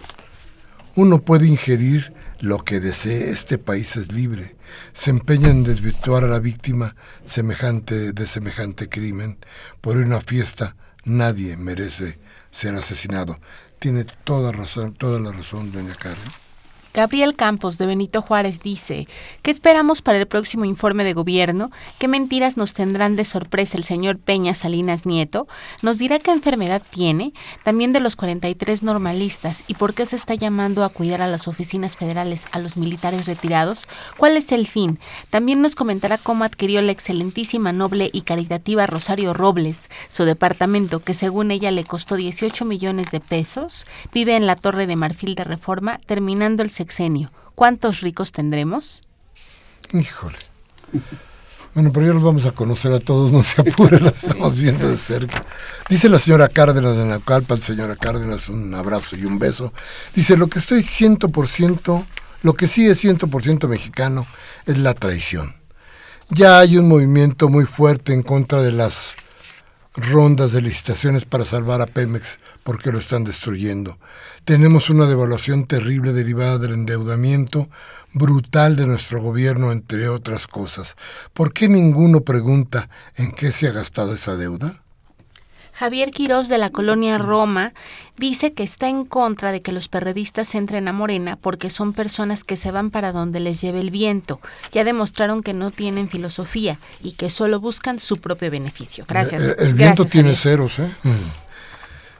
Speaker 1: Uno puede ingerir lo que desee, este país es libre. Se empeña en desvirtuar a la víctima semejante de semejante crimen. Por una fiesta nadie merece ser asesinado. Tiene toda razón, toda la razón, doña Carmen.
Speaker 2: Gabriel Campos de Benito Juárez dice, ¿qué esperamos para el próximo informe de gobierno? ¿Qué mentiras nos tendrán de sorpresa el señor Peña Salinas Nieto? ¿Nos dirá qué enfermedad tiene? También de los 43 normalistas y por qué se está llamando a cuidar a las oficinas federales a los militares retirados? ¿Cuál es el fin? También nos comentará cómo adquirió la excelentísima, noble y caritativa Rosario Robles, su departamento que según ella le costó 18 millones de pesos, vive en la Torre de Marfil de Reforma, terminando el sexenio, ¿cuántos ricos tendremos?
Speaker 1: Híjole. Bueno, pero ya los vamos a conocer a todos, no se apure, los estamos viendo de cerca. Dice la señora Cárdenas de Naucalpan, señora Cárdenas, un abrazo y un beso. Dice, lo que estoy ciento por ciento, lo que sí es ciento por ciento mexicano es la traición. Ya hay un movimiento muy fuerte en contra de las rondas de licitaciones para salvar a Pemex porque lo están destruyendo. Tenemos una devaluación terrible derivada del endeudamiento brutal de nuestro gobierno, entre otras cosas. ¿Por qué ninguno pregunta en qué se ha gastado esa deuda?
Speaker 2: Javier Quirós de la colonia Roma dice que está en contra de que los perredistas entren a Morena porque son personas que se van para donde les lleve el viento. Ya demostraron que no tienen filosofía y que solo buscan su propio beneficio. Gracias.
Speaker 1: Eh, el, viento tiene ceros, ¿eh? Mm.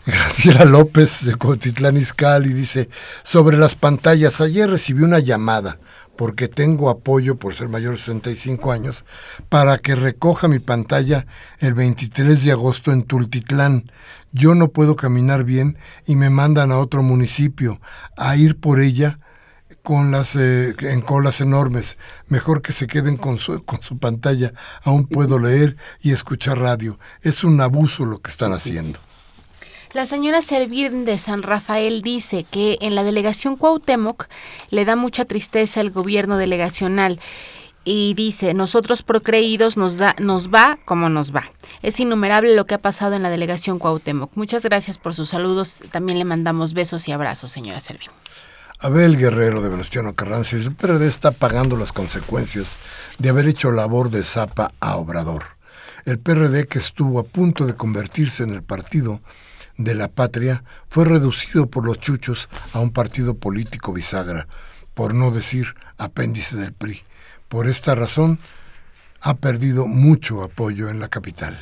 Speaker 1: Graciela López de Cotitlán Izcalli dice, sobre las pantallas, ayer recibí una llamada porque tengo apoyo por ser mayor de 65 años para que recoja mi pantalla el 23 de agosto en Tultitlán. Yo no puedo caminar bien y me mandan a otro municipio a ir por ella con las eh, en colas enormes. Mejor que se queden con su, con su pantalla. Aún puedo leer y escuchar radio. Es un abuso lo que están haciendo.
Speaker 2: La señora Servir de San Rafael dice que en la delegación Cuauhtémoc le da mucha tristeza el gobierno delegacional y dice, nosotros procreídos nos, da, nos va como nos va. Es innumerable lo que ha pasado en la delegación Cuauhtémoc. Muchas gracias por sus saludos. También le mandamos besos y abrazos, señora Servir.
Speaker 1: Abel Guerrero de Venustiano Carranza, el PRD está pagando las consecuencias de haber hecho labor de zapa a Obrador. El PRD que estuvo a punto de convertirse en el partido de la patria fue reducido por los chuchos a un partido político bisagra, por no decir apéndice del PRI. Por esta razón, ha perdido mucho apoyo en la capital.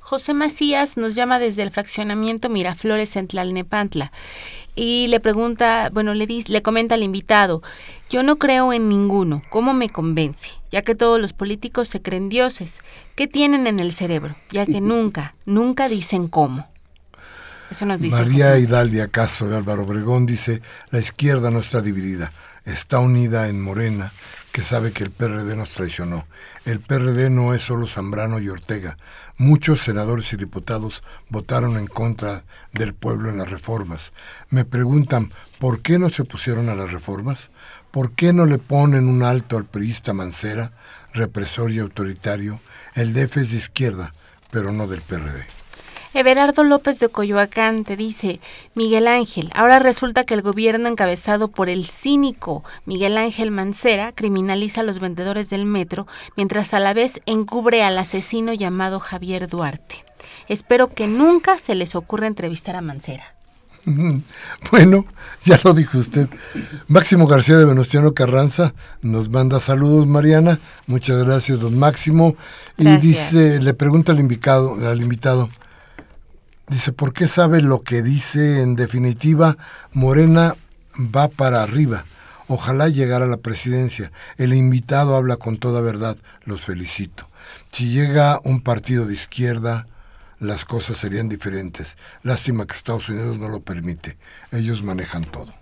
Speaker 2: José Macías nos llama desde el fraccionamiento Miraflores en Tlalnepantla y le pregunta, bueno, le, dice, le comenta al invitado, yo no creo en ninguno, ¿cómo me convence? Ya que todos los políticos se creen dioses, ¿qué tienen en el cerebro? Ya que nunca, nunca dicen cómo.
Speaker 1: María Hidalia Castro de Álvaro Obregón dice, la izquierda no está dividida, está unida en Morena, que sabe que el PRD nos traicionó. El PRD no es solo Zambrano y Ortega. Muchos senadores y diputados votaron en contra del pueblo en las reformas. Me preguntan, ¿por qué no se opusieron a las reformas? ¿Por qué no le ponen un alto al priista Mancera, represor y autoritario? El DF es de izquierda, pero no del PRD.
Speaker 2: Everardo López de Coyoacán te dice, Miguel Ángel, ahora resulta que el gobierno encabezado por el cínico Miguel Ángel Mancera criminaliza a los vendedores del metro, mientras a la vez encubre al asesino llamado Javier Duarte. Espero que nunca se les ocurra entrevistar a Mancera.
Speaker 1: Bueno, ya lo dijo usted. Máximo García de Venustiano Carranza nos manda saludos, Mariana. Muchas gracias, don Máximo. Y dice, le pregunta al invitado, al invitado, dice, ¿por qué sabe lo que dice en definitiva? Morena va para arriba. Ojalá llegara a la presidencia. El invitado habla con toda verdad. Los felicito. Si llega un partido de izquierda, las cosas serían diferentes. Lástima que Estados Unidos no lo permite. Ellos manejan todo.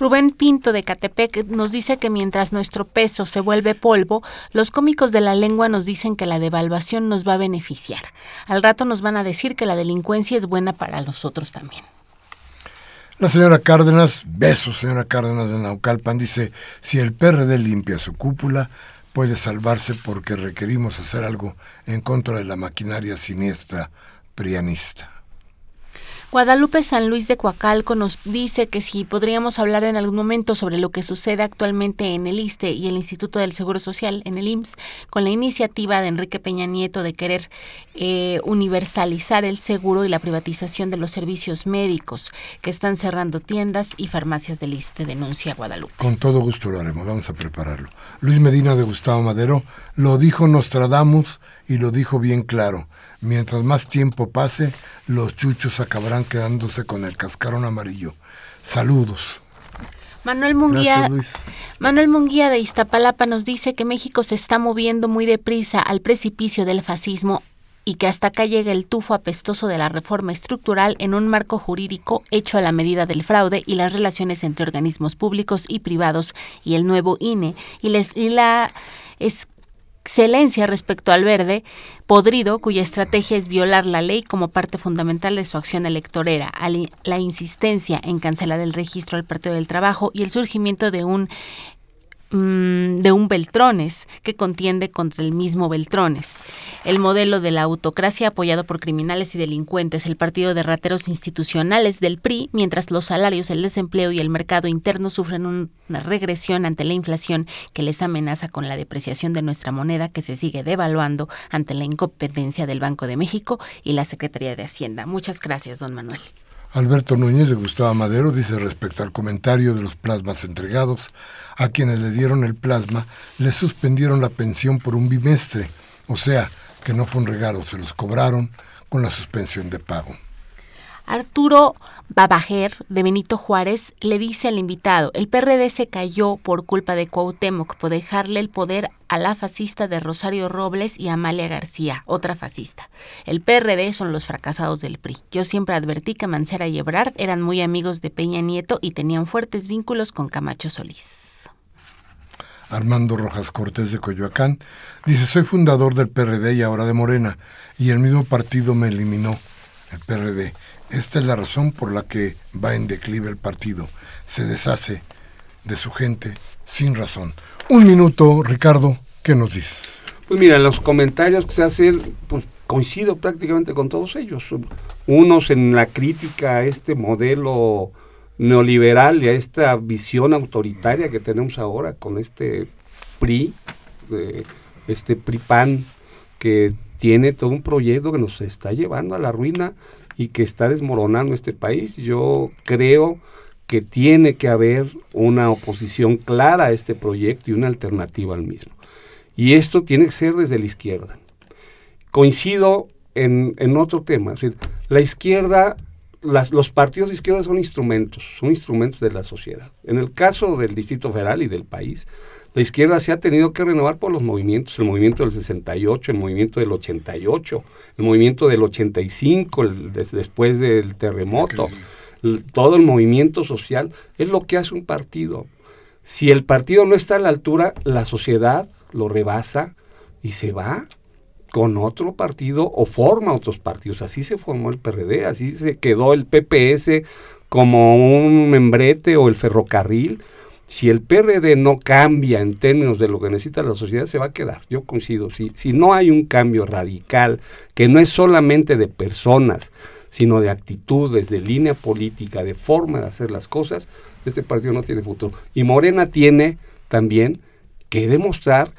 Speaker 2: Rubén Pinto de Catepec nos dice que mientras nuestro peso se vuelve polvo, los cómicos de la lengua nos dicen que la devaluación nos va a beneficiar. Al rato nos van a decir que la delincuencia es buena para los otros también.
Speaker 1: La señora Cárdenas, besos señora Cárdenas de Naucalpan, dice, si el PRD limpia su cúpula, puede salvarse porque requerimos hacer algo en contra de la maquinaria siniestra prianista.
Speaker 2: Guadalupe San Luis de Coacalco nos dice que si podríamos hablar en algún momento sobre lo que sucede actualmente en el ISTE y el Instituto del Seguro Social, en el IMSS, con la iniciativa de Enrique Peña Nieto de querer eh, universalizar el seguro y la privatización de los servicios médicos, que están cerrando tiendas y farmacias del ISTE, denuncia Guadalupe.
Speaker 1: Con todo gusto lo haremos, vamos a prepararlo. Luis Medina de Gustavo Madero lo dijo Nostradamus y lo dijo bien claro. Mientras más tiempo pase, los chuchos acabarán quedándose con el cascarón amarillo. Saludos.
Speaker 2: Manuel Munguía, Manuel Munguía de Iztapalapa nos dice que México se está moviendo muy deprisa al precipicio del fascismo y que hasta acá llega el tufo apestoso de la reforma estructural en un marco jurídico hecho a la medida del fraude y las relaciones entre organismos públicos y privados y el nuevo INE y, les, y la es, excelencia respecto al verde podrido, cuya estrategia es violar la ley como parte fundamental de su acción electorera, la insistencia en cancelar el registro al Partido del Trabajo y el surgimiento de un Mm, de un Beltrones que contiende contra el mismo Beltrones. El modelo de la autocracia apoyado por criminales y delincuentes, el partido de rateros institucionales del PRI, mientras los salarios, el desempleo y el mercado interno sufren una regresión ante la inflación que les amenaza con la depreciación de nuestra moneda que se sigue devaluando ante la incompetencia del Banco de México y la Secretaría de Hacienda. Muchas gracias, don Manuel.
Speaker 1: Alberto Núñez de Gustavo Madero dice respecto al comentario de los plasmas entregados, a quienes le dieron el plasma le suspendieron la pensión por un bimestre, o sea, que no fue un regalo, se los cobraron con la suspensión de pago.
Speaker 2: Arturo Babajer, de Benito Juárez, le dice al invitado, el PRD se cayó por culpa de Cuauhtémoc por dejarle el poder a la fascista de Rosario Robles y Amalia García, otra fascista. El PRD son los fracasados del PRI. Yo siempre advertí que Mancera y Ebrard eran muy amigos de Peña Nieto y tenían fuertes vínculos con Camacho Solís.
Speaker 1: Armando Rojas Cortés de Coyoacán dice, soy fundador del PRD y ahora de Morena, y el mismo partido me eliminó, el PRD. Esta es la razón por la que va en declive el partido. Se deshace de su gente sin razón. Un minuto, Ricardo, ¿qué nos dices?
Speaker 3: Pues mira, los comentarios que se hacen, pues coincido prácticamente con todos ellos. Unos en la crítica a este modelo neoliberal y a esta visión autoritaria que tenemos ahora con este PRI, este PRI-PAN, que tiene todo un proyecto que nos está llevando a la ruina y que está desmoronando este país. Yo creo que tiene que haber una oposición clara a este proyecto y una alternativa al mismo. Y esto tiene que ser desde la izquierda. Coincido en, otro tema. la izquierda, los partidos de izquierda son instrumentos, son instrumentos de la sociedad. En el caso del Distrito Federal y del país, la izquierda se ha tenido que renovar por los movimientos, el movimiento del 68, el movimiento del 88, el movimiento del 85, después del terremoto, todo el movimiento social, es lo que hace un partido. Si el partido no está a la altura, la sociedad lo rebasa y se va con otro partido o forma otros partidos. Así se formó el PRD, así se quedó el PPS como un membrete o el ferrocarril si el PRD no cambia en términos de lo que necesita la sociedad, se va a quedar. Yo coincido. Si, no hay un cambio radical, que no es solamente de personas, sino de actitudes, de línea política, de forma de hacer las cosas, este partido no tiene futuro. Y Morena tiene también que demostrar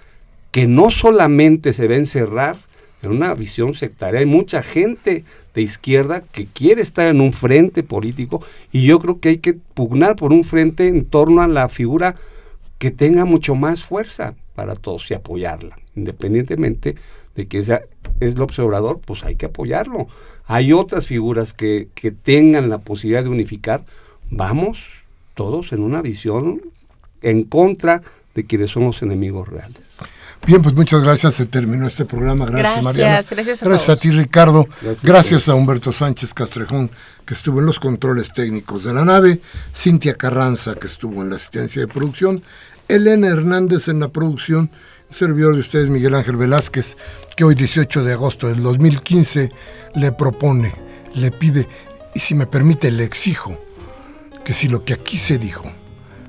Speaker 3: que no solamente se va a encerrar en una visión sectaria. Hay mucha gente de izquierda que quiere estar en un frente político y yo creo que hay que pugnar por un frente en torno a la figura que tenga mucho más fuerza para todos y apoyarla, independientemente de que esa es el observador, pues hay que apoyarlo. Hay otras figuras que, que tengan la posibilidad de unificar, vamos todos en una visión en contra de quienes son los enemigos reales.
Speaker 1: Bien, pues muchas gracias. Se terminó este programa. Gracias,
Speaker 2: Gracias,
Speaker 1: Mariana.
Speaker 2: gracias a
Speaker 1: Gracias
Speaker 2: todos.
Speaker 1: a ti, Ricardo.
Speaker 3: Gracias
Speaker 1: Gracias, a Humberto Sánchez Castrejón, que estuvo en los controles técnicos de la nave. Cintia Carranza, que estuvo en la asistencia de producción. Elena Hernández en la producción. Un servidor de ustedes, Miguel Ángel Velázquez, que hoy, 18 de agosto del 2015, le propone, le pide, y si me permite, le exijo, que si lo que aquí se dijo,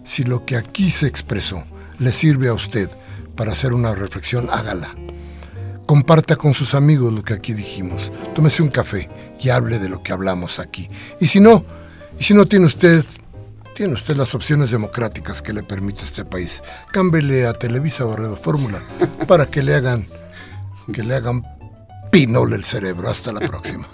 Speaker 1: si lo que aquí se expresó, le sirve a usted para hacer una reflexión, hágala. Comparta con sus amigos lo que aquí dijimos. Tómese un café y hable de lo que hablamos aquí. Y si no, y si no tiene usted, tiene usted las opciones democráticas que le permite este país. Cámbele a Televisa o a Radio Fórmula para que le hagan, que le hagan pinole el cerebro. Hasta la próxima.